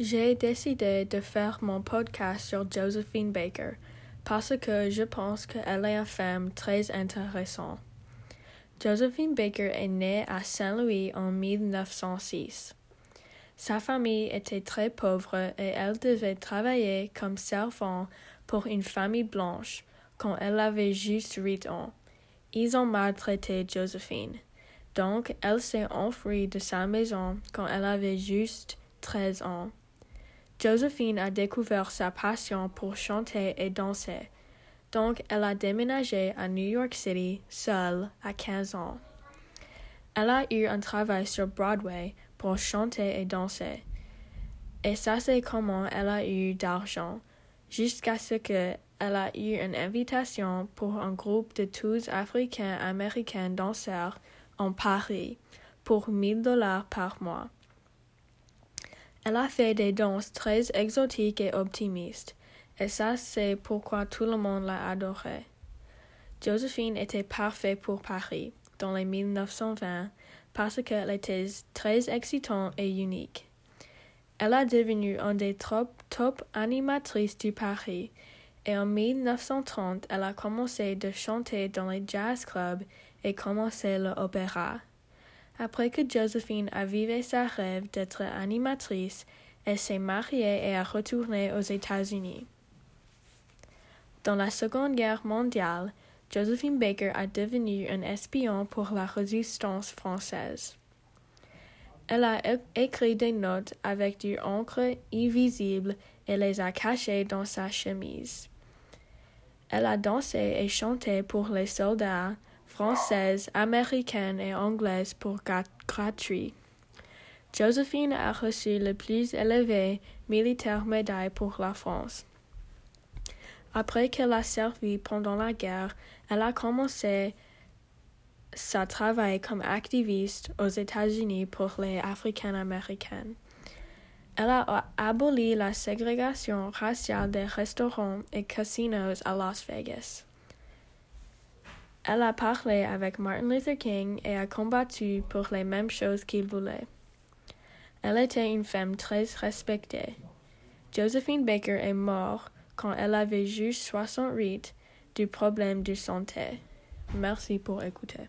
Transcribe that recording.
J'ai décidé de faire mon podcast sur Josephine Baker parce que je pense qu'elle est une femme très intéressante. Josephine Baker est née à Saint-Louis en 1906. Sa famille était très pauvre et elle devait travailler comme servante pour une famille blanche quand elle avait juste huit ans. Ils ont maltraité Josephine. Donc, elle s'est enfuie de sa maison quand elle avait juste treize ans. Josephine a découvert sa passion pour chanter et danser. Donc, elle a déménagé à New York City seule à 15 ans. Elle a eu un travail sur Broadway pour chanter et danser. Et ça, c'est comment elle a eu d'argent, jusqu'à ce qu'elle a eu une invitation pour un groupe de tous africains-américains danseurs en Paris pour 1000 dollars par mois. Elle a fait des danses très exotiques et optimistes, et ça c'est pourquoi tout le monde l'a adorée. Josephine était parfaite pour Paris dans les 1920 parce qu'elle était très excitante et unique. Elle a devenu une des top, top animatrices du Paris et en 1930 elle a commencé de chanter dans les jazz clubs et commencé l'opéra. Après que Josephine a vécu sa rêve d'être animatrice, elle s'est mariée et a retourné aux États-Unis. Dans la Seconde Guerre mondiale, Josephine Baker a devenu un espion pour la résistance française. Elle a écrit des notes avec du encre invisible et les a cachées dans sa chemise. Elle a dansé et chanté pour les soldats, française, américaine et anglaise pour gratuit. Josephine a reçu le plus élevé militaire médaille pour la France. Après qu'elle a servi pendant la guerre, elle a commencé sa travail comme activiste aux États-Unis pour les Africains-Américains. Elle a aboli la ségrégation raciale des restaurants et casinos à Las Vegas. Elle a parlé avec Martin Luther King et a combattu pour les mêmes choses qu'il voulait. Elle était une femme très respectée. Josephine Baker est morte quand elle avait juste 68 du problème de santé. Merci pour écouter.